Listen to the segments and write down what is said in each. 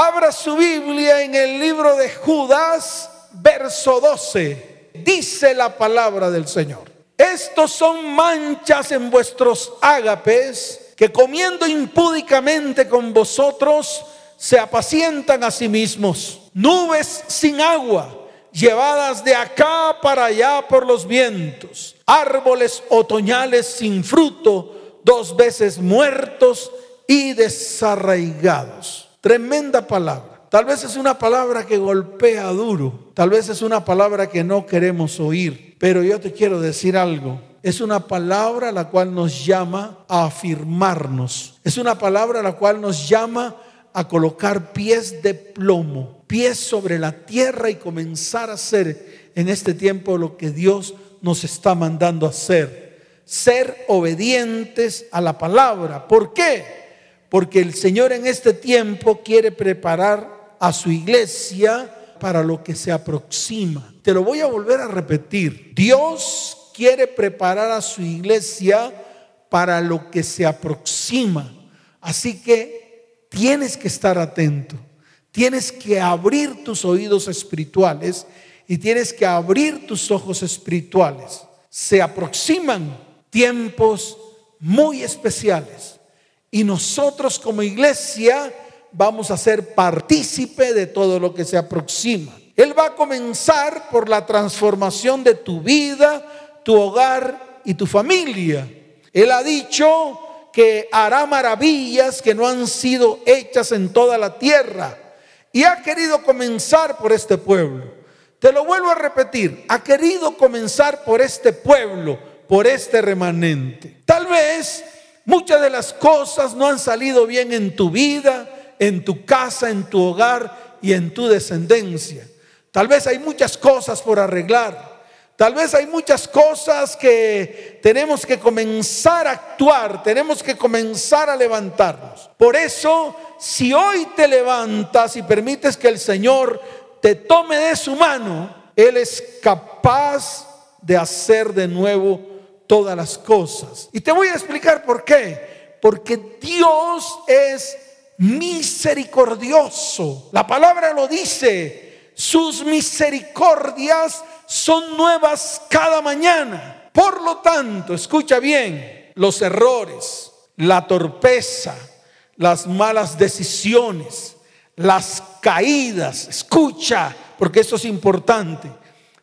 Abra su Biblia en el libro de Judas, verso 12. Dice la palabra del Señor. Estos son manchas en vuestros ágapes que comiendo impúdicamente con vosotros se apacientan a sí mismos. Nubes sin agua, llevadas de acá para allá por los vientos. Árboles otoñales sin fruto, dos veces muertos y desarraigados. Tremenda palabra. Tal vez es una palabra que golpea duro. Tal vez es una palabra que no queremos oír. Pero yo te quiero decir algo. Es una palabra la cual nos llama a afirmarnos. Es una palabra la cual nos llama a colocar pies de plomo, pies sobre la tierra y comenzar a hacer en este tiempo lo que Dios nos está mandando a hacer. Ser obedientes a la palabra. ¿Por qué? Porque el Señor en este tiempo quiere preparar a su iglesia para lo que se aproxima. Te lo voy a volver a repetir. Dios quiere preparar a su iglesia para lo que se aproxima. Así que tienes que estar atento. Tienes que abrir tus oídos espirituales y tienes que abrir tus ojos espirituales. Se aproximan tiempos muy especiales y nosotros como iglesia vamos a ser partícipe de todo lo que se aproxima. Él va a comenzar por la transformación de tu vida, tu hogar y tu familia. Él ha dicho que hará maravillas que no han sido hechas en toda la tierra. Y ha querido comenzar por este pueblo. Te lo vuelvo a repetir, ha querido comenzar por este pueblo, por este remanente. Tal vez muchas de las cosas no han salido bien en tu vida, en tu casa, en tu hogar y en tu descendencia. Tal vez hay muchas cosas por arreglar. Tal vez hay muchas cosas que tenemos que comenzar a actuar, tenemos que comenzar a levantarnos. Por eso, si hoy te levantas y permites que el Señor te tome de su mano, Él es capaz de hacer de nuevo todas las cosas. Y te voy a explicar por qué. Porque Dios es misericordioso. La palabra lo dice, sus misericordias son nuevas cada mañana. Por lo tanto, escucha bien, los errores, la torpeza, las malas decisiones, las caídas, escucha, porque eso es importante,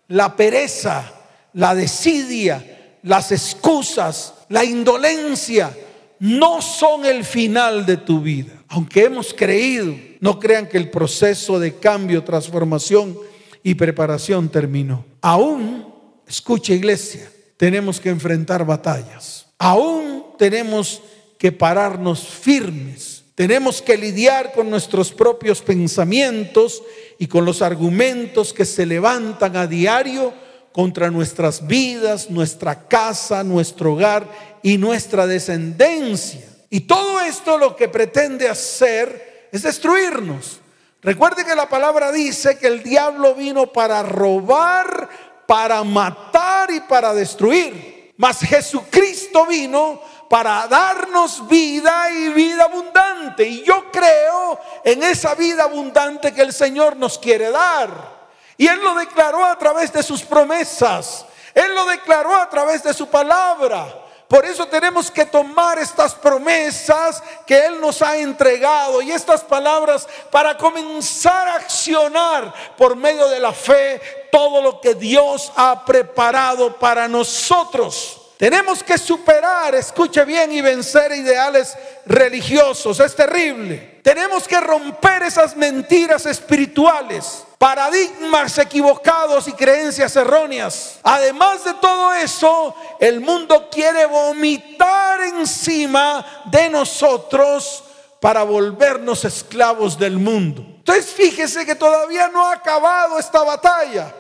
la pereza, la desidia, las excusas, la indolencia, no son el final de tu vida aunque hemos creído, no crean que el proceso de cambio, transformación y preparación terminó. Aún, escucha iglesia, tenemos que enfrentar batallas. Aún tenemos que pararnos firmes. Tenemos que lidiar con nuestros propios pensamientos y con los argumentos que se levantan a diario contra nuestras vidas, nuestra casa, nuestro hogar y nuestra descendencia. Y todo esto lo que pretende hacer es destruirnos. Recuerde que la palabra dice que el diablo vino para robar, para matar y para destruir. Mas Jesucristo vino para darnos vida y vida abundante. Y yo creo en esa vida abundante que el Señor nos quiere dar. Y Él lo declaró a través de sus promesas. Él lo declaró a través de su palabra. Por eso tenemos que tomar estas promesas que Él nos ha entregado y estas palabras para comenzar a accionar por medio de la fe todo lo que Dios ha preparado para nosotros. Tenemos que superar, escuche bien, y vencer ideales religiosos. Es terrible. Tenemos que romper esas mentiras espirituales paradigmas equivocados y creencias erróneas. Además de todo eso, el mundo quiere vomitar encima de nosotros para volvernos esclavos del mundo. Entonces fíjese que todavía no ha acabado esta batalla.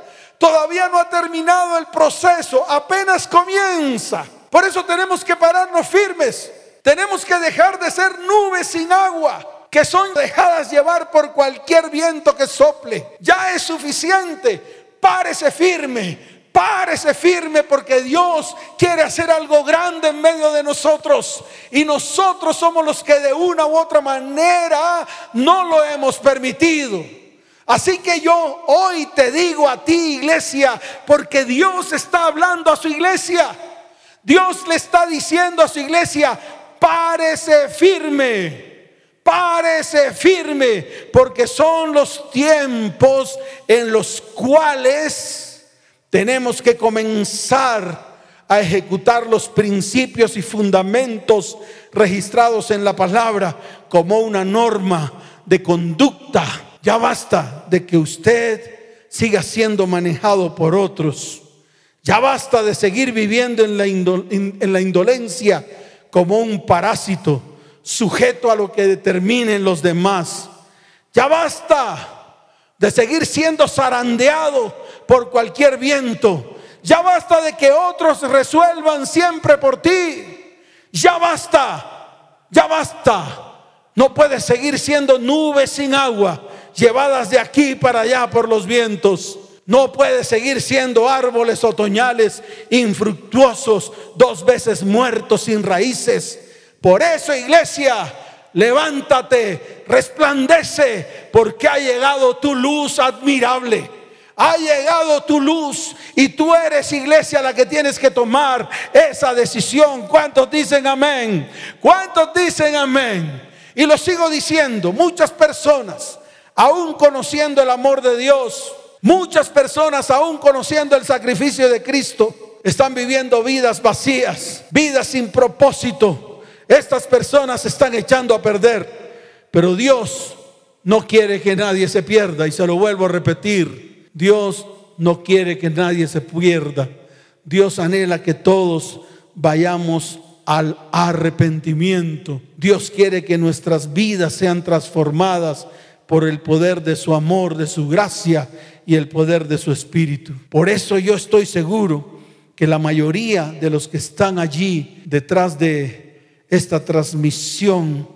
Todavía no ha terminado el proceso, apenas comienza. Por eso tenemos que pararnos firmes. Tenemos que dejar de ser nubes sin agua que son dejadas llevar por cualquier viento que sople. Ya es suficiente. Párese firme, Párese firme porque Dios quiere hacer algo grande en medio de nosotros. Y nosotros somos los que de una u otra manera no lo hemos permitido. Así que yo hoy te digo a ti, iglesia, porque Dios está hablando a su iglesia. Dios le está diciendo a su iglesia, párese firme. Párese firme, porque son los tiempos en los cuales tenemos que comenzar a ejecutar los principios y fundamentos registrados en la palabra como una norma de conducta. Ya basta de que usted siga siendo manejado por otros. Ya basta de seguir viviendo en la, en la indolencia como un parásito, sujeto a lo que determinen los demás. Ya basta de seguir siendo zarandeado por cualquier viento. Ya basta de que otros resuelvan siempre por ti. Ya basta, ya basta. No puedes seguir siendo nubes sin agua, llevadas de aquí para allá por los vientos. No puedes seguir siendo árboles otoñales infructuosos, dos veces muertos sin raíces. Por eso, iglesia, levántate, resplandece, porque ha llegado tu luz admirable. Ha llegado tu luz y tú eres iglesia la que tienes que tomar esa decisión. ¿Cuántos dicen amén? ¿Cuántos dicen amén? Y lo sigo diciendo, muchas personas, aún conociendo el amor de Dios, muchas personas, aún conociendo el sacrificio de Cristo, están viviendo vidas vacías, vidas sin propósito. Estas personas se están echando a perder, pero Dios no quiere que nadie se pierda y se lo vuelvo a repetir. Dios no quiere que nadie se pierda. Dios anhela que todos vayamos al arrepentimiento. Dios quiere que nuestras vidas sean transformadas por el poder de su amor, de su gracia y el poder de su espíritu. Por eso yo estoy seguro que la mayoría de los que están allí detrás de esta transmisión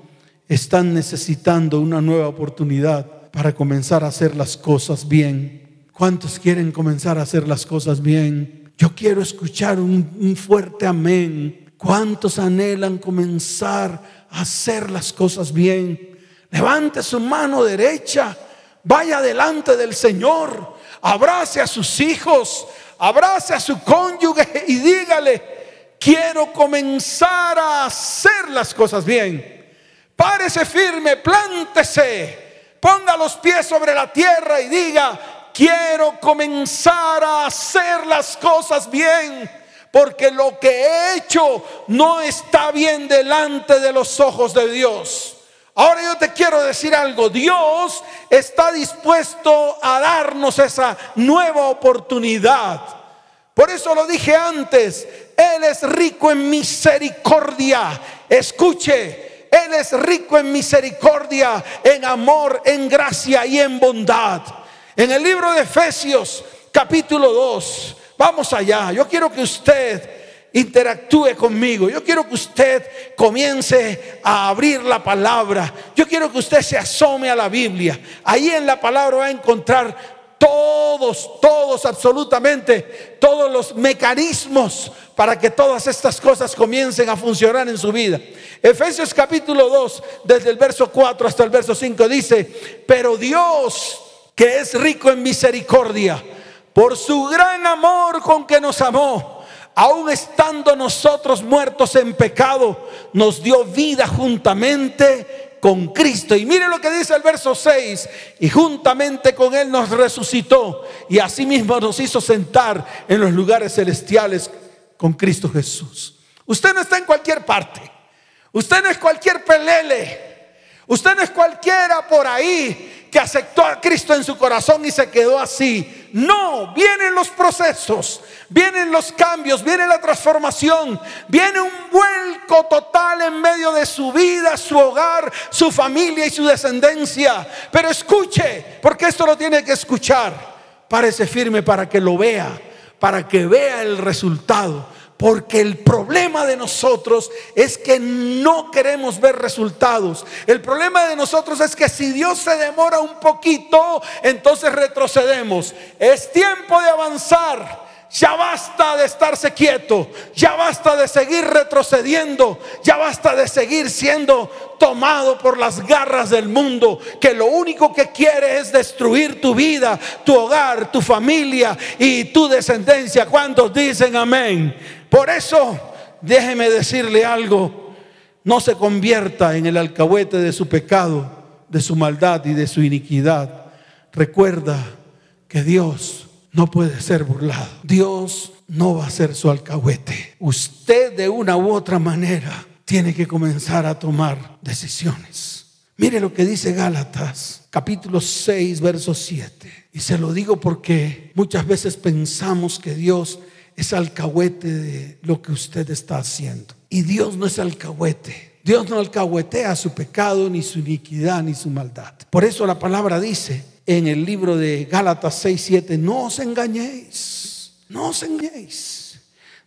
están necesitando una nueva oportunidad para comenzar a hacer las cosas bien. ¿Cuántos quieren comenzar a hacer las cosas bien? Yo quiero escuchar un, fuerte amén. ¿Cuántos anhelan comenzar a hacer las cosas bien? Levante su mano derecha, vaya delante del Señor, abrace a sus hijos, abrace a su cónyuge y dígale, quiero comenzar a hacer las cosas bien. Párese firme, plántese, ponga los pies sobre la tierra y diga, quiero comenzar a hacer las cosas bien, porque lo que he hecho no está bien delante de los ojos de Dios. Ahora yo te quiero decir algo, Dios está dispuesto a darnos esa nueva oportunidad. Por eso lo dije antes, Él es rico en misericordia. Escuche, Él es rico en misericordia, en amor, en gracia y en bondad. En el libro de Efesios capítulo 2, vamos allá, yo quiero que usted interactúe conmigo. Yo quiero que usted comience a abrir la palabra. Yo quiero que usted se asome a la Biblia. Ahí en la palabra va a encontrar todos, todos, absolutamente, todos los mecanismos para que todas estas cosas comiencen a funcionar en su vida. Efesios capítulo 2, desde el verso 4 hasta el verso 5 dice, pero Dios que es rico en misericordia, por su gran amor con que nos amó, aun estando nosotros muertos en pecado, nos dio vida juntamente con Cristo. Y mire lo que dice el verso 6, y juntamente con Él nos resucitó y asimismo nos hizo sentar en los lugares celestiales con Cristo Jesús. Usted no está en cualquier parte, usted no es cualquier pelele, usted no es cualquiera por ahí que aceptó a Cristo en su corazón y se quedó así. No, vienen los procesos, vienen los cambios, viene la transformación, viene un vuelco total en medio de su vida, su hogar, su familia y su descendencia. Pero escuche, porque esto lo tiene que escuchar. Parece firme para que lo vea, para que vea el resultado porque el problema de nosotros es que no queremos ver resultados. El problema de nosotros es que si Dios se demora un poquito, entonces retrocedemos. Es tiempo de avanzar. Ya basta de estarse quieto, ya basta de seguir retrocediendo, ya basta de seguir siendo tomado por las garras del mundo, que lo único que quiere es destruir tu vida, tu hogar, tu familia y tu descendencia. ¿Cuántos dicen amén? Por eso, déjeme decirle algo, no se convierta en el alcahuete de su pecado, de su maldad y de su iniquidad. Recuerda que Dios no puede ser burlado. Dios no va a ser su alcahuete. Usted de una u otra manera tiene que comenzar a tomar decisiones. Mire lo que dice Gálatas, capítulo 6, verso 7. Y se lo digo porque muchas veces pensamos que Dios es alcahuete de lo que usted está haciendo. Y Dios no es alcahuete. Dios no alcahuetea su pecado, ni su iniquidad, ni su maldad. Por eso la palabra dice, en el libro de Gálatas 6, 7, no os engañéis, no os engañéis.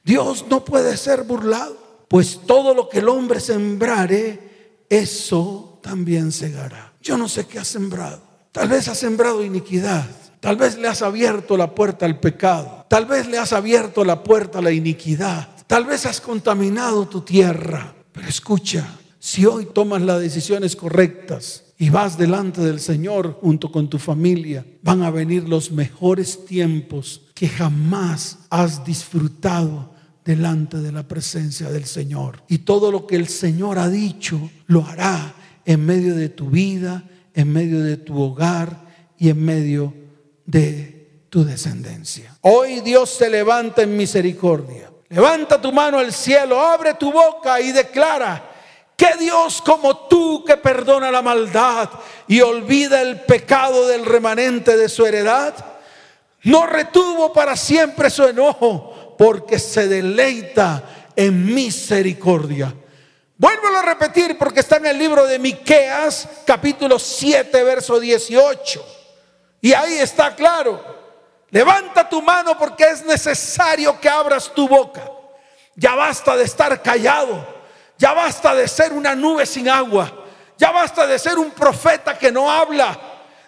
Dios no puede ser burlado, pues todo lo que el hombre sembrare, eso también segará. Yo no sé qué ha sembrado. Tal vez ha sembrado iniquidad. Tal vez le has abierto la puerta al pecado. Tal vez le has abierto la puerta a la iniquidad. Tal vez has contaminado tu tierra. Pero escucha, si hoy tomas las decisiones correctas, y vas delante del Señor junto con tu familia, van a venir los mejores tiempos que jamás has disfrutado delante de la presencia del Señor. Y todo lo que el Señor ha dicho, lo hará en medio de tu vida, en medio de tu hogar y en medio de tu descendencia. Hoy Dios se levanta en misericordia. Levanta tu mano al cielo, abre tu boca y declara, ¿Qué Dios como tú que perdona la maldad y olvida el pecado del remanente de su heredad? No retuvo para siempre su enojo porque se deleita en misericordia. Vuelvo a repetir porque está en el libro de Miqueas, capítulo 7, verso 18. Y ahí está claro. Levanta tu mano porque es necesario que abras tu boca. Ya basta de estar callado. Ya basta de ser una nube sin agua. Ya basta de ser un profeta que no habla.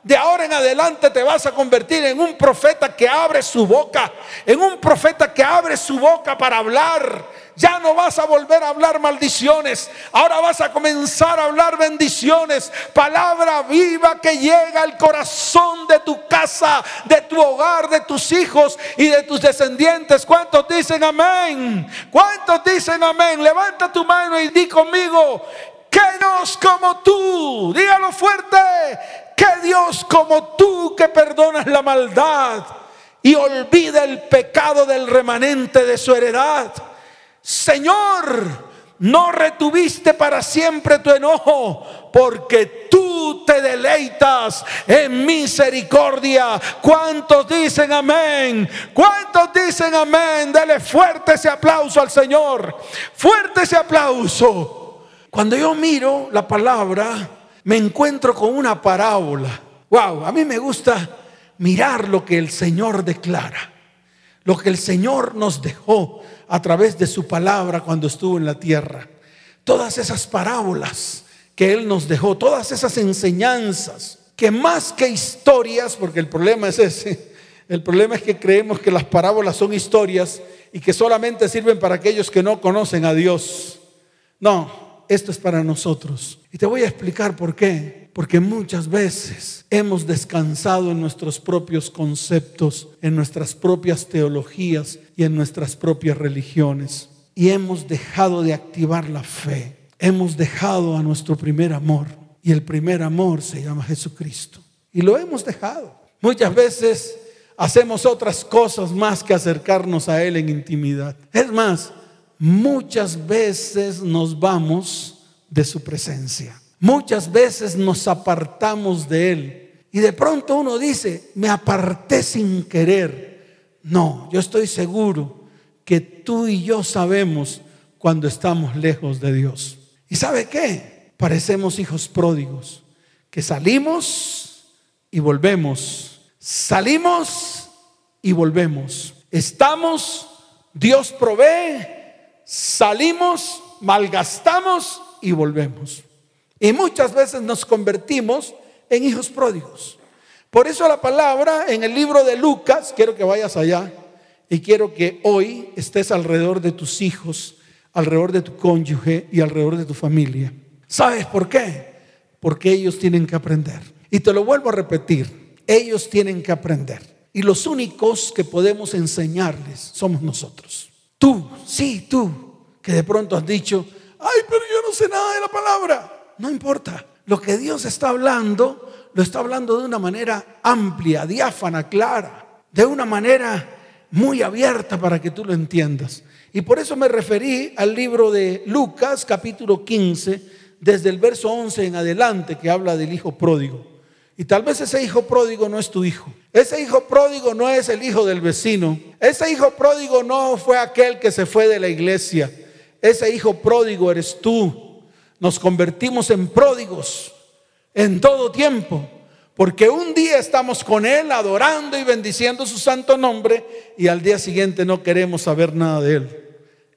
De ahora en adelante te vas a convertir en un profeta que abre su boca, en un profeta que abre su boca para hablar. Ya no vas a volver a hablar maldiciones, ahora vas a comenzar a hablar bendiciones, palabra viva que llega al corazón de tu casa, de tu hogar, de tus hijos y de tus descendientes. ¿Cuántos dicen amén? ¿Cuántos dicen amén? Levanta tu mano y di conmigo, que Dios como tú, dígalo fuerte, que Dios como tú que perdonas la maldad y olvida el pecado del remanente de su heredad. Señor, no retuviste para siempre tu enojo, porque tú te deleitas en misericordia. ¿Cuántos dicen amén? ¿Cuántos dicen amén? Dele fuerte ese aplauso al Señor. Fuerte ese aplauso. Cuando yo miro la palabra, me encuentro con una parábola. Wow, a mí me gusta mirar lo que el Señor declara, lo que el Señor nos dejó a través de su palabra cuando estuvo en la tierra. Todas esas parábolas que Él nos dejó, todas esas enseñanzas, que más que historias, porque el problema es ese, el problema es que creemos que las parábolas son historias y que solamente sirven para aquellos que no conocen a Dios. No, esto es para nosotros. Y te voy a explicar por qué. Porque muchas veces hemos descansado en nuestros propios conceptos, en nuestras propias teologías y en nuestras propias religiones. Y hemos dejado de activar la fe. Hemos dejado a nuestro primer amor. Y el primer amor se llama Jesucristo. Y lo hemos dejado. Muchas veces hacemos otras cosas más que acercarnos a Él en intimidad. Es más, muchas veces nos vamos de su presencia. Muchas veces nos apartamos de Él. Y de pronto uno dice, me aparté sin querer. No, yo estoy seguro que tú y yo sabemos cuando estamos lejos de Dios. ¿Y sabe qué? Parecemos hijos pródigos, que salimos y volvemos. Salimos y volvemos. Estamos, Dios provee, salimos, malgastamos y volvemos. Y muchas veces nos convertimos en hijos pródigos. Por eso la palabra en el libro de Lucas, quiero que vayas allá, y quiero que hoy estés alrededor de tus hijos, alrededor de tu cónyuge y alrededor de tu familia. ¿Sabes por qué? Porque ellos tienen que aprender. Y te lo vuelvo a repetir, ellos tienen que aprender. Y los únicos que podemos enseñarles somos nosotros. Tú, sí, tú, que de pronto has dicho, ay, pero yo no sé nada de la palabra. No importa. Lo que Dios está hablando, lo está hablando de una manera amplia, diáfana, clara, de una manera muy abierta para que tú lo entiendas. Y por eso me referí al libro de Lucas, capítulo 15, desde el verso 11 en adelante, que habla del hijo pródigo. Y tal vez ese hijo pródigo no es tu hijo. Ese hijo pródigo no es el hijo del vecino. Ese hijo pródigo no fue aquel que se fue de la iglesia. Ese hijo pródigo eres tú. Nos convertimos en pródigos en todo tiempo. Porque un día estamos con Él adorando y bendiciendo su santo nombre y al día siguiente no queremos saber nada de Él.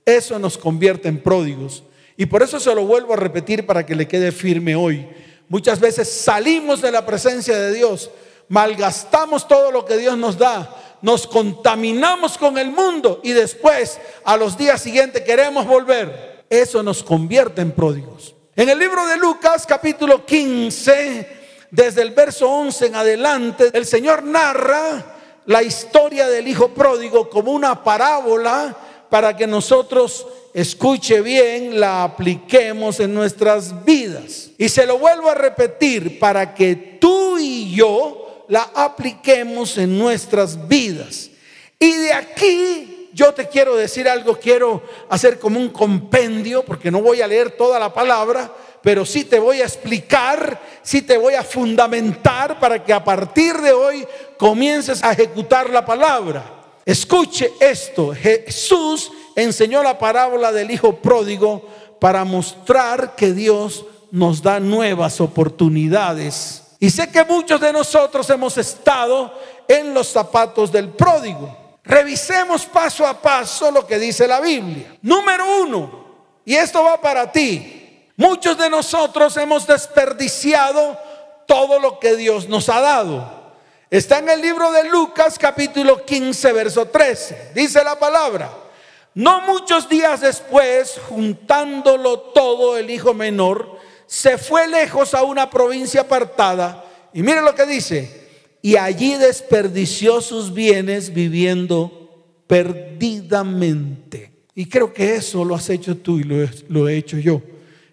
Eso nos convierte en pródigos. Y por eso se lo vuelvo a repetir para que le quede firme hoy. Muchas veces salimos de la presencia de Dios, malgastamos todo lo que Dios nos da, nos contaminamos con el mundo y después a los días siguientes queremos volver. Eso nos convierte en pródigos. En el libro de Lucas capítulo 15 desde el verso 11 en adelante, el Señor narra la historia del Hijo Pródigo como una parábola para que nosotros, escuche bien, la apliquemos en nuestras vidas. Y se lo vuelvo a repetir, para que tú y yo la apliquemos en nuestras vidas. Y de aquí yo te quiero decir algo, quiero hacer como un compendio, porque no voy a leer toda la palabra, pero sí te voy a explicar, sí te voy a fundamentar para que a partir de hoy comiences a ejecutar la palabra. Escuche esto, Jesús enseñó la parábola del Hijo Pródigo para mostrar que Dios nos da nuevas oportunidades. Y sé que muchos de nosotros hemos estado en los zapatos del pródigo. Revisemos paso a paso lo que dice la Biblia. Número uno, y esto va para ti. Muchos de nosotros hemos desperdiciado todo lo que Dios nos ha dado. Está en el libro de Lucas capítulo 15, verso 13. Dice la palabra, no muchos días después, juntándolo todo el hijo menor, se fue lejos a una provincia apartada. Y mire lo que dice, y allí desperdició sus bienes viviendo perdidamente. Y creo que eso lo has hecho tú y lo he, hecho yo.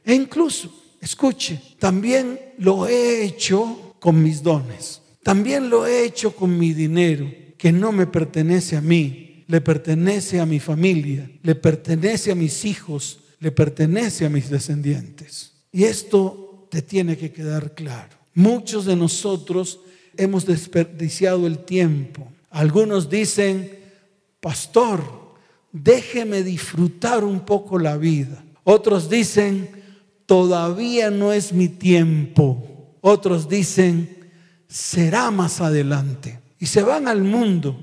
E incluso, escuche, también lo he hecho con mis dones. También lo he hecho con mi dinero, que no me pertenece a mí, le pertenece a mi familia, le pertenece a mis hijos, le pertenece a mis descendientes. Y esto te tiene que quedar claro. Muchos de nosotros hemos desperdiciado el tiempo. Algunos dicen, pastor, déjeme disfrutar un poco la vida. Otros dicen, todavía no es mi tiempo. Otros dicen, será más adelante. Y se van al mundo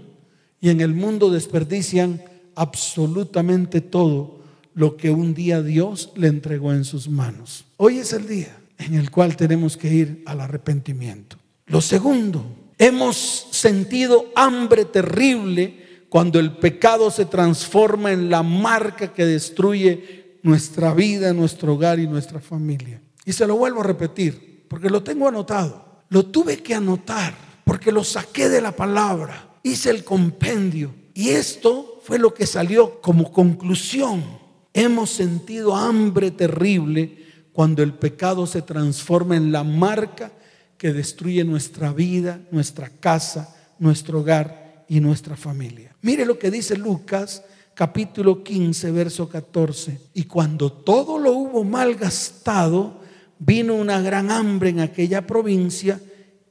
y en el mundo desperdician absolutamente todo lo que un día Dios le entregó en sus manos. Hoy es el día en el cual tenemos que ir al arrepentimiento. Lo segundo, hemos sentido hambre terrible cuando el pecado se transforma en la marca que destruye nuestra vida, nuestro hogar y nuestra familia. Y se lo vuelvo a repetir, porque lo tengo anotado. Lo tuve que anotar, porque lo saqué de la palabra, hice el compendio. Y esto fue lo que salió como conclusión. Hemos sentido hambre terrible cuando el pecado se transforma en la marca que destruye nuestra vida, nuestra casa, nuestro hogar y nuestra familia. Mire lo que dice Lucas capítulo 15, verso 14. Y cuando todo lo hubo mal gastado, vino una gran hambre en aquella provincia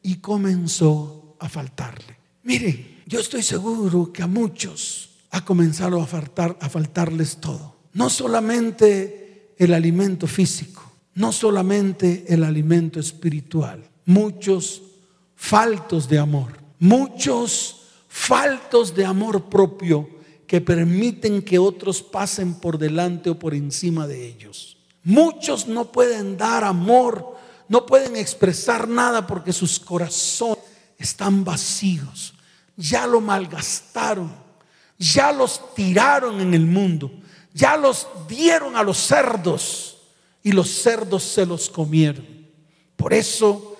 y comenzó a faltarle. Miren, yo estoy seguro que a muchos ha comenzado a, faltar, a faltarles todo. No solamente el alimento físico, no solamente el alimento espiritual. Muchos faltos de amor, muchos faltos de amor propio que permiten que otros pasen por delante o por encima de ellos. Muchos no pueden dar amor, no pueden expresar nada porque sus corazones están vacíos, ya lo malgastaron, Ya los tiraron en el mundo, ya los dieron a los cerdos y los cerdos se los comieron. Por eso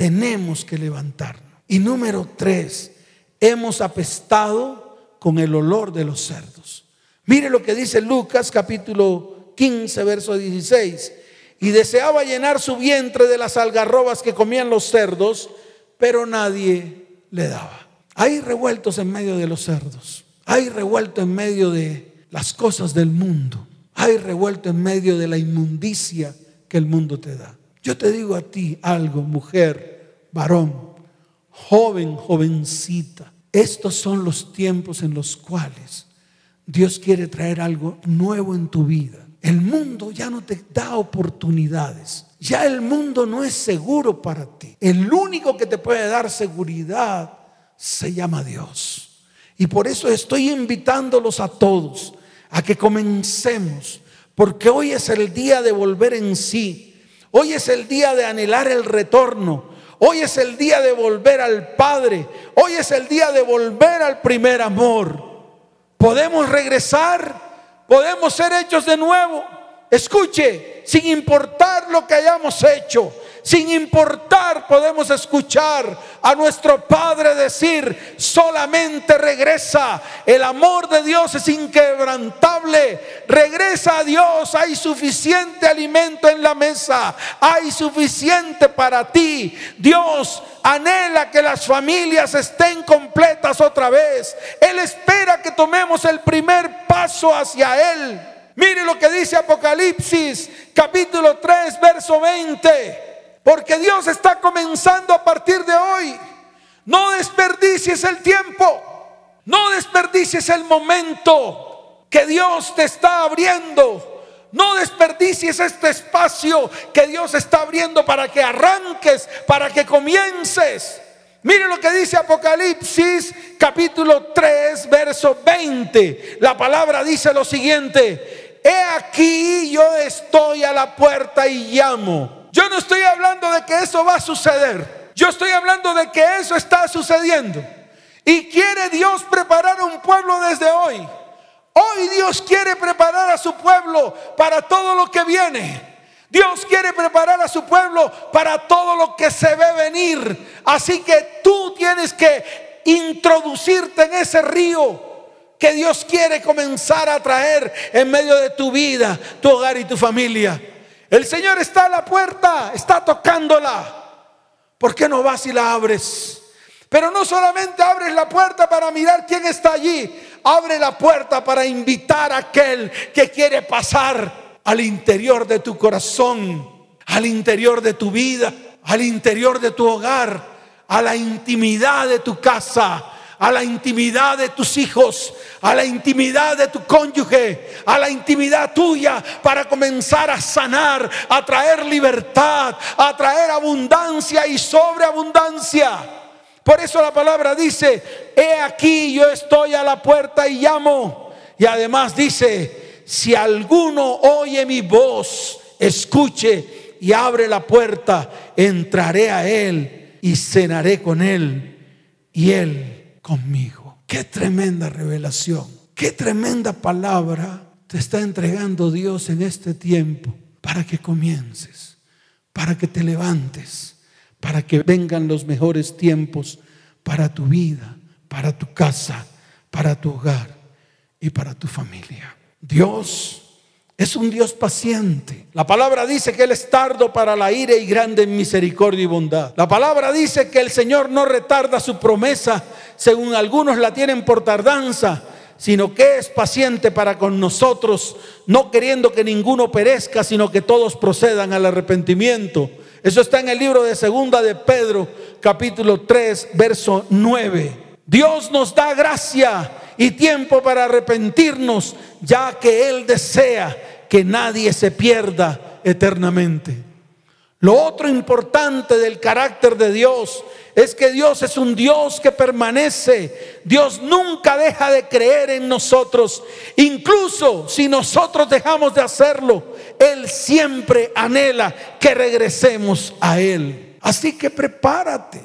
tenemos que levantarnos. Y número tres, hemos apestado con el olor de los cerdos. Mire lo que dice Lucas capítulo 15, verso 16. Y deseaba llenar su vientre de las algarrobas que comían los cerdos, pero nadie le daba. Hay revueltos en medio de los cerdos. Hay revuelto en medio de las cosas del mundo. Hay revuelto en medio de la inmundicia que el mundo te da. Yo te digo a ti algo, mujer, varón, joven, jovencita. Estos son los tiempos en los cuales Dios quiere traer algo nuevo en tu vida. El mundo ya no te da oportunidades. Ya el mundo no es seguro para ti. El único que te puede dar seguridad se llama Dios. Y por eso estoy invitándolos a todos a que comencemos, porque hoy es el día de volver en sí. Hoy es el día de anhelar el retorno. Hoy es el día de volver al Padre. Hoy es el día de volver al primer amor. Podemos regresar, podemos ser hechos de nuevo. Escuche, sin importar lo que hayamos hecho, sin importar, podemos escuchar a nuestro Padre decir, solamente regresa. El amor de Dios es inquebrantable. Regresa a Dios. Hay suficiente alimento en la mesa. Hay suficiente para ti. Dios anhela que las familias estén completas otra vez. Él espera que tomemos el primer paso hacia Él. Mire lo que dice Apocalipsis capítulo 3, verso 20. Porque Dios está comenzando a partir de hoy. No desperdicies el tiempo. No desperdicies el momento que Dios te está abriendo. No desperdicies este espacio que Dios está abriendo para que arranques, para que comiences. Mire lo que dice Apocalipsis capítulo 3, verso 20. La palabra dice lo siguiente. He aquí yo estoy a la puerta y llamo. Yo no estoy hablando de que eso va a suceder. Yo estoy hablando de que eso está sucediendo. Y quiere Dios preparar un pueblo desde hoy. Hoy Dios quiere preparar a su pueblo para todo lo que viene. Dios quiere preparar a su pueblo para todo lo que se ve venir. Así que tú tienes que introducirte en ese río que Dios quiere comenzar a traer en medio de tu vida, tu hogar y tu familia. El Señor está a la puerta, está tocándola. ¿Por qué no vas y la abres? Pero no solamente abres la puerta para mirar quién está allí, abre la puerta para invitar a aquel que quiere pasar al interior de tu corazón, al interior de tu vida, al interior de tu hogar, a la intimidad de tu casa, a la intimidad de tus hijos, a la intimidad de tu cónyuge, a la intimidad tuya para comenzar a sanar, a traer libertad, a traer abundancia y sobreabundancia. Por eso la palabra dice, he aquí yo estoy a la puerta y llamo. Y además dice, si alguno oye mi voz, escuche y abre la puerta, entraré a él y cenaré con él y él conmigo. Qué tremenda revelación, qué tremenda palabra te está entregando Dios en este tiempo para que comiences, para que te levantes, para que vengan los mejores tiempos para tu vida, para tu casa, para tu hogar y para tu familia. Dios es un Dios paciente. La palabra dice que Él es tardo para la ira y grande en misericordia y bondad. La palabra dice que el Señor no retarda su promesa, según algunos la tienen por tardanza, sino que es paciente para con nosotros, no queriendo que ninguno perezca, sino que todos procedan al arrepentimiento. Eso está en el libro de Segunda de Pedro, capítulo 3, verso 9. Dios nos da gracia y tiempo para arrepentirnos, ya que Él desea que nadie se pierda eternamente. Lo otro importante del carácter de Dios es que Dios es un Dios que permanece. Dios nunca deja de creer en nosotros. Incluso si nosotros dejamos de hacerlo, Él siempre anhela que regresemos a Él. Así que prepárate.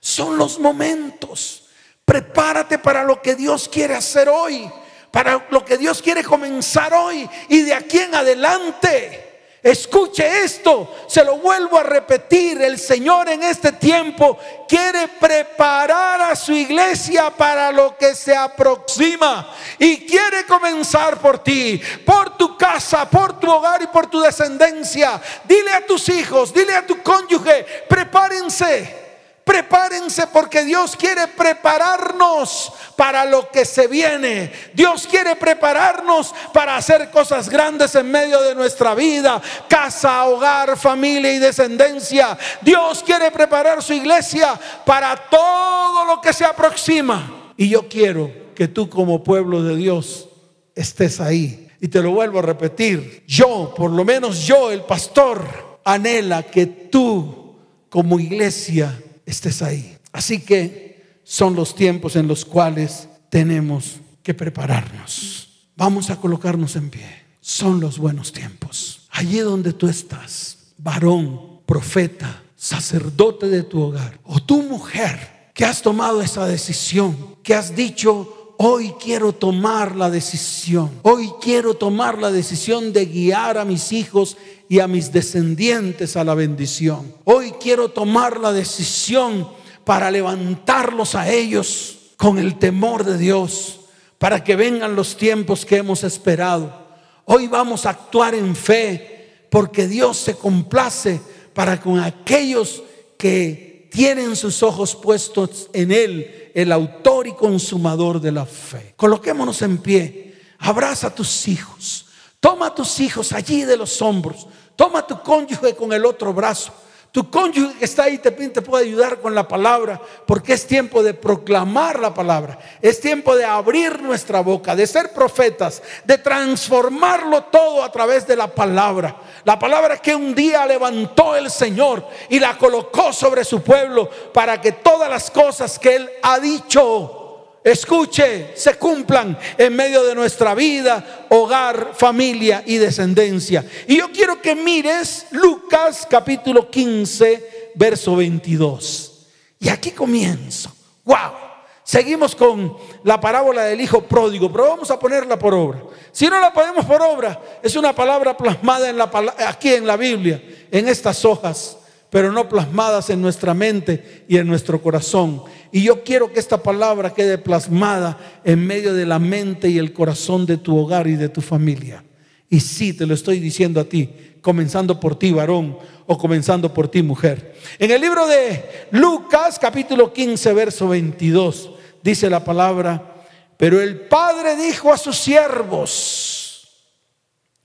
Son los momentos Prepárate para lo que Dios quiere hacer hoy, para lo que Dios quiere comenzar hoy y de aquí en adelante. Escuche esto, se lo vuelvo a repetir, el Señor en este tiempo quiere preparar a su iglesia para lo que se aproxima y quiere comenzar por ti, por tu casa, por tu hogar y por tu descendencia. Dile a tus hijos, dile a tu cónyuge, prepárense Prepárense porque Dios quiere prepararnos para lo que se viene. Dios quiere prepararnos para hacer cosas grandes en medio de nuestra vida, casa, hogar, familia y descendencia. Dios quiere preparar su iglesia para todo lo que se aproxima. Y yo quiero que tú como pueblo de Dios estés ahí. Y te lo vuelvo a repetir. Yo, por lo menos yo, el pastor, anhela que tú como iglesia estés ahí. Así que son los tiempos en los cuales tenemos que prepararnos. Vamos a colocarnos en pie. Son los buenos tiempos. Allí donde tú estás, varón, profeta, sacerdote de tu hogar, o tu mujer que has tomado esa decisión, que has dicho, hoy quiero tomar la decisión, hoy quiero tomar la decisión de guiar a mis hijos y a mis descendientes a la bendición. Hoy quiero tomar la decisión para levantarlos a ellos con el temor de Dios, para que vengan los tiempos que hemos esperado. Hoy vamos a actuar en fe, porque Dios se complace para con aquellos que tienen sus ojos puestos en Él, el autor y consumador de la fe. Coloquémonos en pie, abraza a tus hijos. Toma tus hijos allí de los hombros. Toma tu cónyuge con el otro brazo. Tu cónyuge que está ahí te, te puede ayudar con la palabra, porque es tiempo de proclamar la palabra. Es tiempo de abrir nuestra boca, de ser profetas, de transformarlo todo a través de la palabra. La palabra que un día levantó el Señor y la colocó sobre su pueblo para que todas las cosas que Él ha dicho escuche, se cumplan en medio de nuestra vida, hogar, familia y descendencia. Y yo quiero que mires Lucas capítulo 15, verso 22. Y aquí comienzo. ¡Wow! Seguimos con la parábola del hijo pródigo, pero vamos a ponerla por obra. Si no la ponemos por obra, es una palabra plasmada en la, aquí en la Biblia, en estas hojas, pero no plasmadas en nuestra mente y en nuestro corazón. Y yo quiero que esta palabra quede plasmada en medio de la mente y el corazón de tu hogar y de tu familia. Y sí, te lo estoy diciendo a ti, comenzando por ti, varón, o comenzando por ti, mujer. En el libro de Lucas, capítulo 15, verso 22, dice la palabra, pero el Padre dijo a sus siervos,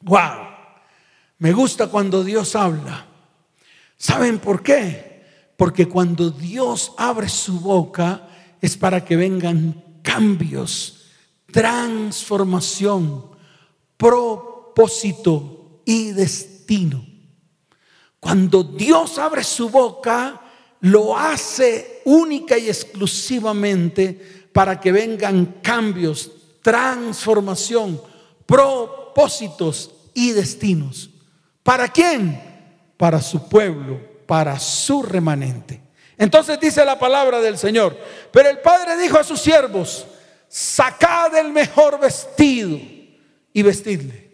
wow, me gusta cuando Dios habla. ¿Saben por qué? Porque cuando Dios abre su boca es para que vengan cambios, transformación, propósito y destino. Cuando Dios abre su boca, lo hace única y exclusivamente para que vengan cambios, transformación, propósitos y destinos. ¿Para quién? Para su pueblo, para su remanente. Entonces dice la palabra del Señor, pero el Padre dijo a sus siervos, sacad el mejor vestido y vestidle,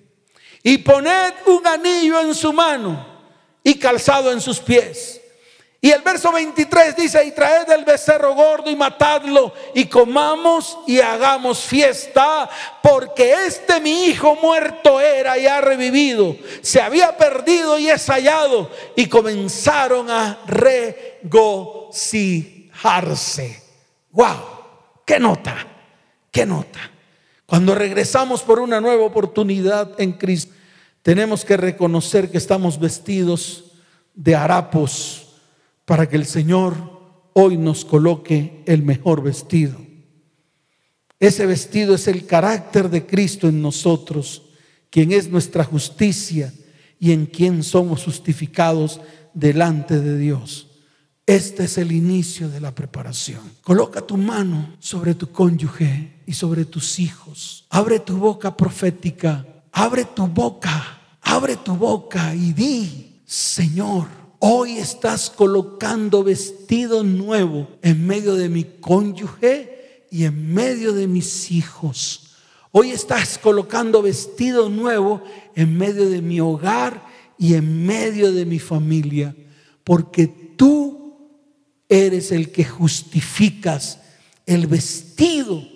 y poned un anillo en su mano y calzado en sus pies y el verso 23 dice, y traed el becerro gordo y matadlo y comamos y hagamos fiesta, porque este mi hijo muerto era y ha revivido, se había perdido y es hallado. Y comenzaron a regocijarse. ¡Wow! ¡Qué nota! ¡Qué nota! Cuando regresamos por una nueva oportunidad en Cristo, tenemos que reconocer que estamos vestidos de harapos para que el Señor hoy nos coloque el mejor vestido. Ese vestido es el carácter de Cristo en nosotros, quien es nuestra justicia y en quien somos justificados delante de Dios. Este es el inicio de la preparación. Coloca tu mano sobre tu cónyuge y sobre tus hijos. Abre tu boca profética. Abre tu boca. Abre tu boca y di, Señor, Hoy estás colocando vestido nuevo en medio de mi cónyuge y en medio de mis hijos. Hoy estás colocando vestido nuevo en medio de mi hogar y en medio de mi familia, porque tú eres el que justificas. El vestido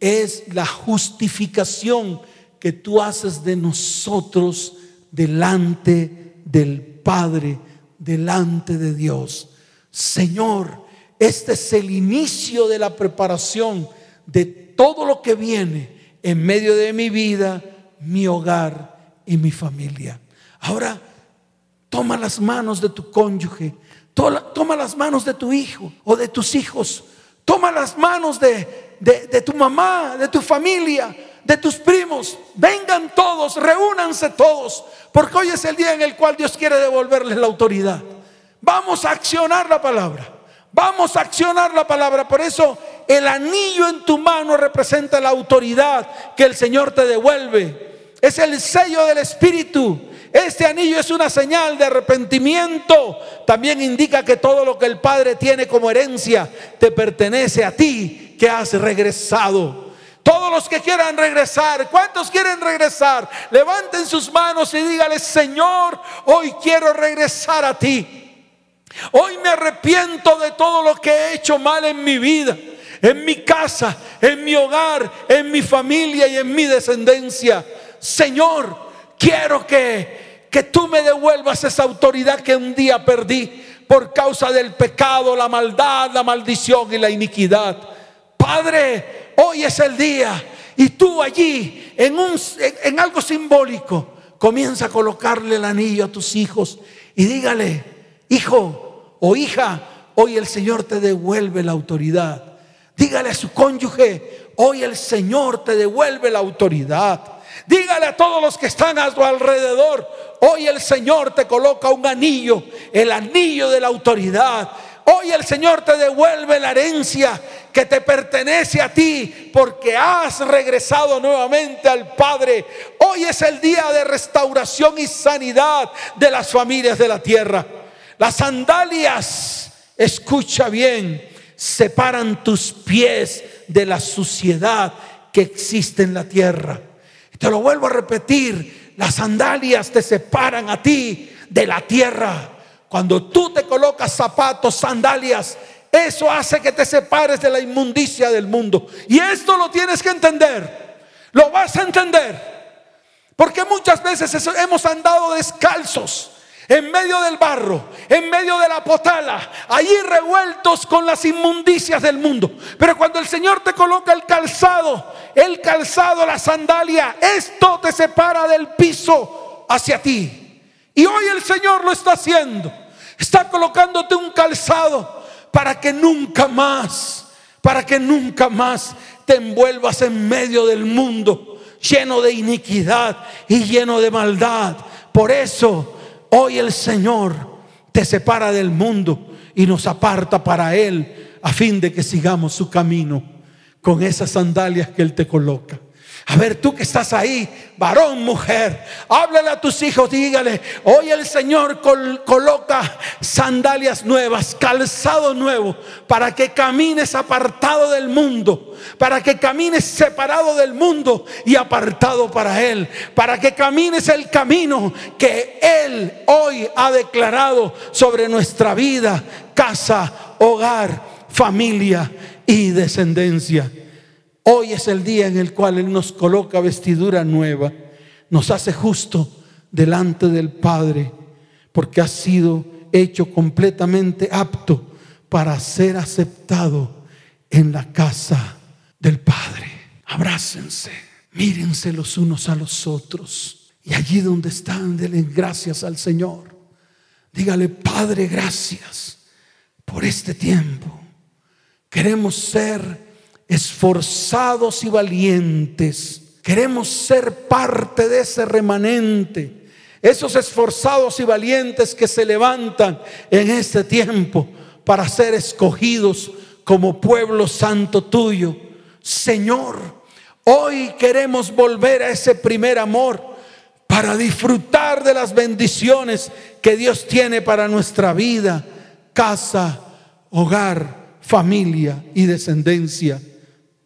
es la justificación que tú haces de nosotros delante del Padre, delante de Dios. Señor, este es el inicio de la preparación de todo lo que viene en medio de mi vida, mi hogar y mi familia. Ahora, toma las manos de tu cónyuge, toma, las manos de tu hijo o de tus hijos, toma las manos de, tu mamá, de tu familia, de tus primos. Vengan todos, reúnanse todos, porque hoy es el día en el cual Dios quiere devolverles la autoridad. Vamos a accionar la palabra. Vamos a accionar la palabra. Por eso el anillo en tu mano representa la autoridad que el Señor te devuelve. Es el sello del Espíritu. Este anillo es una señal de arrepentimiento. También indica que todo lo que el Padre tiene como herencia te pertenece a ti que has regresado. Todos los que quieran regresar, ¿cuántos quieren regresar? Levanten sus manos y dígale, Señor, hoy quiero regresar a ti. Hoy me arrepiento de todo lo que he hecho mal en mi vida, en mi casa, en mi hogar, en mi familia y en mi descendencia. Señor, quiero que, que tú me devuelvas esa autoridad que un día perdí por causa del pecado, la maldad, la maldición y la iniquidad. Padre, hoy es el día y tú allí en, un, en algo simbólico comienza a colocarle el anillo a tus hijos y dígale, hijo, o hija, hoy el Señor te devuelve la autoridad. Dígale a su cónyuge, hoy el Señor te devuelve la autoridad. Dígale a todos los que están a tu alrededor, hoy el Señor te coloca un anillo, el anillo de la autoridad. Hoy el Señor te devuelve la herencia que te pertenece a ti porque has regresado nuevamente al Padre. Hoy es el día de restauración y sanidad de las familias de la tierra. Las sandalias, escucha bien, separan tus pies de la suciedad que existe en la tierra. Te lo vuelvo a repetir, las sandalias te separan a ti de la tierra. Cuando tú te colocas zapatos, sandalias, eso hace que te separes de la inmundicia del mundo. Y esto lo tienes que entender. Lo vas a entender. Porque muchas veces hemos andado descalzos en medio del barro, en medio de la potala, allí revueltos con las inmundicias del mundo. Pero cuando el Señor te coloca el calzado, el calzado, la sandalia, esto te separa del piso hacia ti. Y hoy el Señor lo está haciendo. Está colocándote un calzado para que nunca más, para que nunca más te envuelvas en medio del mundo lleno de iniquidad y lleno de maldad. Por eso Hoy el Señor te separa del mundo y nos aparta para Él a fin de que sigamos su camino con esas sandalias que Él te coloca. A ver, tú que estás ahí, varón, mujer, háblale a tus hijos, dígale, hoy el Señor coloca sandalias nuevas, calzado nuevo, para que camines apartado del mundo, para que camines separado del mundo y apartado para Él, para que camines el camino que Él hoy ha declarado sobre nuestra vida, casa, hogar, familia y descendencia. Hoy es el día en el cual Él nos coloca vestidura nueva, nos hace justo delante del Padre, porque ha sido hecho completamente apto para ser aceptado en la casa del Padre. Abrácense, mírense los unos a los otros. Y allí donde están, denle gracias al Señor. Dígale, Padre, gracias por este tiempo. Queremos ser esforzados y valientes. Queremos ser parte de ese remanente. Esos esforzados y valientes que se levantan en este tiempo para ser escogidos como pueblo santo tuyo. Señor, hoy queremos volver a ese primer amor para disfrutar de las bendiciones que Dios tiene para nuestra vida, casa, hogar, familia y descendencia.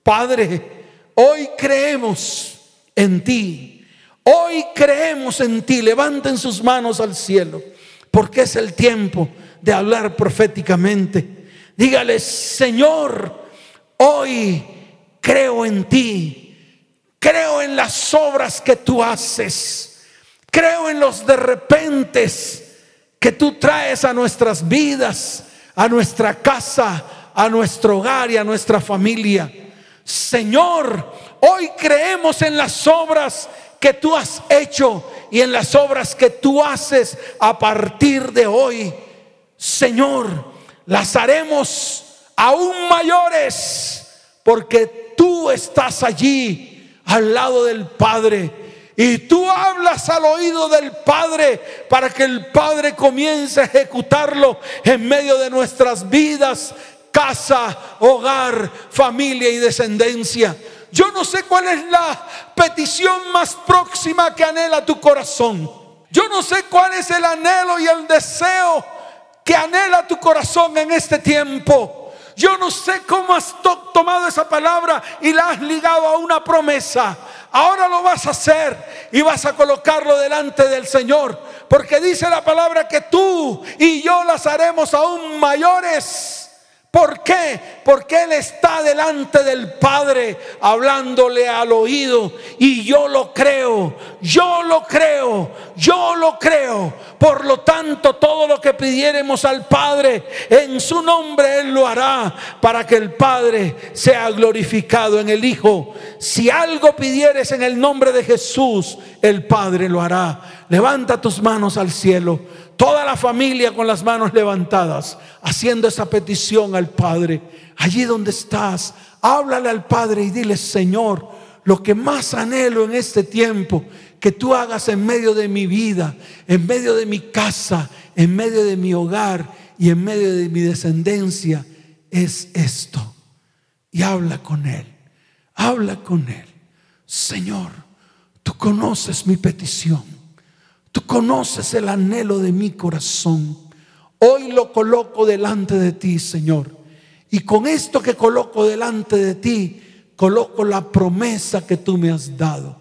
Padre, hoy creemos en ti. Hoy creemos en ti. Levanten sus manos al cielo, porque es el tiempo de hablar proféticamente. Dígale, Señor, hoy creo en ti. Creo en las obras que tú haces. Creo en los de repentes que tú traes a nuestras vidas, a nuestra casa, a nuestro hogar y a nuestra familia. Señor, hoy creemos en las obras que tú has hecho y en las obras que tú haces a partir de hoy. Señor, las haremos aún mayores porque tú estás allí al lado del Padre. Y tú hablas al oído del Padre para que el Padre comience a ejecutarlo en medio de nuestras vidas, casa, hogar, familia y descendencia. Yo no sé cuál es la petición más próxima que anhela tu corazón. Yo no sé cuál es el anhelo y el deseo que anhela tu corazón en este tiempo. Yo no sé cómo has tomado esa palabra y la has ligado a una promesa. Ahora lo vas a hacer y vas a colocarlo delante del Señor. Porque dice la palabra que tú y yo las haremos aún mayores ¿Por qué? Porque Él está delante del Padre hablándole al oído y yo lo creo, yo lo creo, yo lo creo. Por lo tanto, todo lo que pidiéremos al Padre en su nombre, Él lo hará para que el Padre sea glorificado en el Hijo. Si algo pidieres en el nombre de Jesús, el Padre lo hará. Levanta tus manos al cielo toda la familia con las manos levantadas, haciendo esa petición al Padre. Allí donde estás, háblale al Padre y dile, Señor, lo que más anhelo en este tiempo, que tú hagas en medio de mi vida, en medio de mi casa, en medio de mi hogar y en medio de mi descendencia, es esto. Y habla con Él, habla con Él. Señor, tú conoces mi petición. Tú conoces el anhelo de mi corazón. Hoy lo coloco delante de ti, Señor. Y con esto que coloco delante de ti, coloco la promesa que tú me has dado.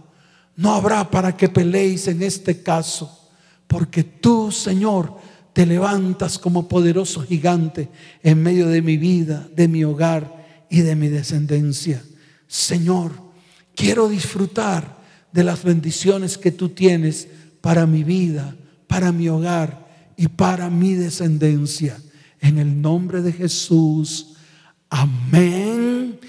No habrá para que peleéis en este caso, porque tú, Señor, te levantas como poderoso gigante en medio de mi vida, de mi hogar y de mi descendencia. Señor, quiero disfrutar de las bendiciones que tú tienes para mi vida, para mi hogar y para mi descendencia. En el nombre de Jesús. Amén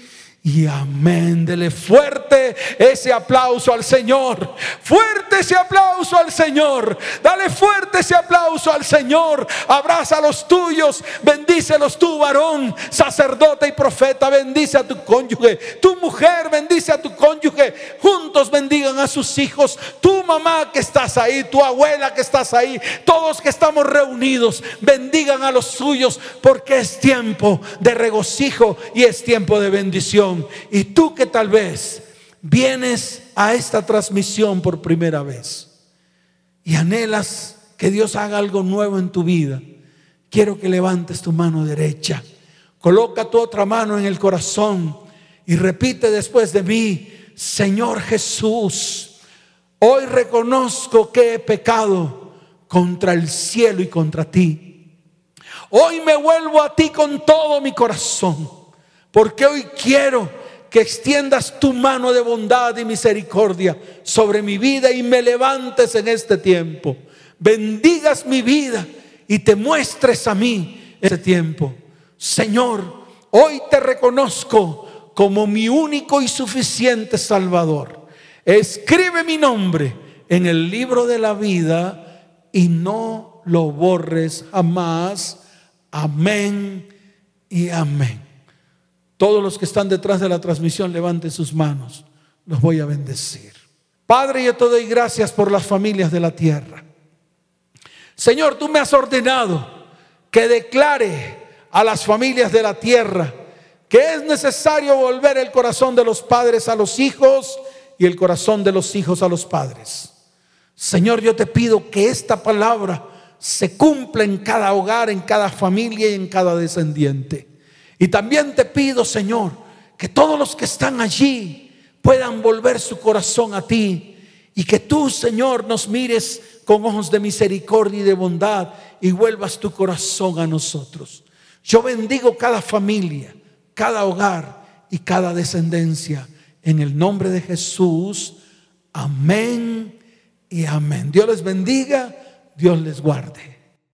y amén. Dele fuerte ese aplauso al Señor. Fuerte ese aplauso al Señor. Dale fuerte ese aplauso al Señor. Abraza a los tuyos. Bendícelos tú, varón, sacerdote y profeta. Bendice a tu cónyuge. Tu mujer bendice a tu cónyuge. Juntos bendigan a sus hijos. Tu mamá que estás ahí, tu abuela que estás ahí. Todos que estamos reunidos. Bendigan a los suyos porque es tiempo de regocijo y es tiempo de bendición. Y tú que tal vez vienes a esta transmisión por primera vez y anhelas que Dios haga algo nuevo en tu vida, quiero que levantes tu mano derecha, coloca tu otra mano en el corazón y repite después de mí, Señor Jesús, hoy reconozco que he pecado contra el cielo y contra ti. Hoy me vuelvo a ti con todo mi corazón porque hoy quiero que extiendas tu mano de bondad y misericordia sobre mi vida y me levantes en este tiempo. Bendigas mi vida y te muestres a mí este tiempo. Señor, hoy te reconozco como mi único y suficiente Salvador. Escribe mi nombre en el libro de la vida y no lo borres jamás. Amén y amén. Todos los que están detrás de la transmisión, levanten sus manos. Los voy a bendecir. Padre, yo te doy gracias por las familias de la tierra. Señor, tú me has ordenado que declare a las familias de la tierra que es necesario volver el corazón de los padres a los hijos y el corazón de los hijos a los padres. Señor, yo te pido que esta palabra se cumpla en cada hogar, en cada familia y en cada descendiente. Y también te pido, Señor, Que todos los que están allí puedan volver su corazón a ti y que tú, Señor, nos mires con ojos de misericordia y de bondad y vuelvas tu corazón a nosotros. Yo bendigo cada familia, cada hogar y cada descendencia. En el nombre de Jesús. Amén y amén. Dios les bendiga, Dios les guarde.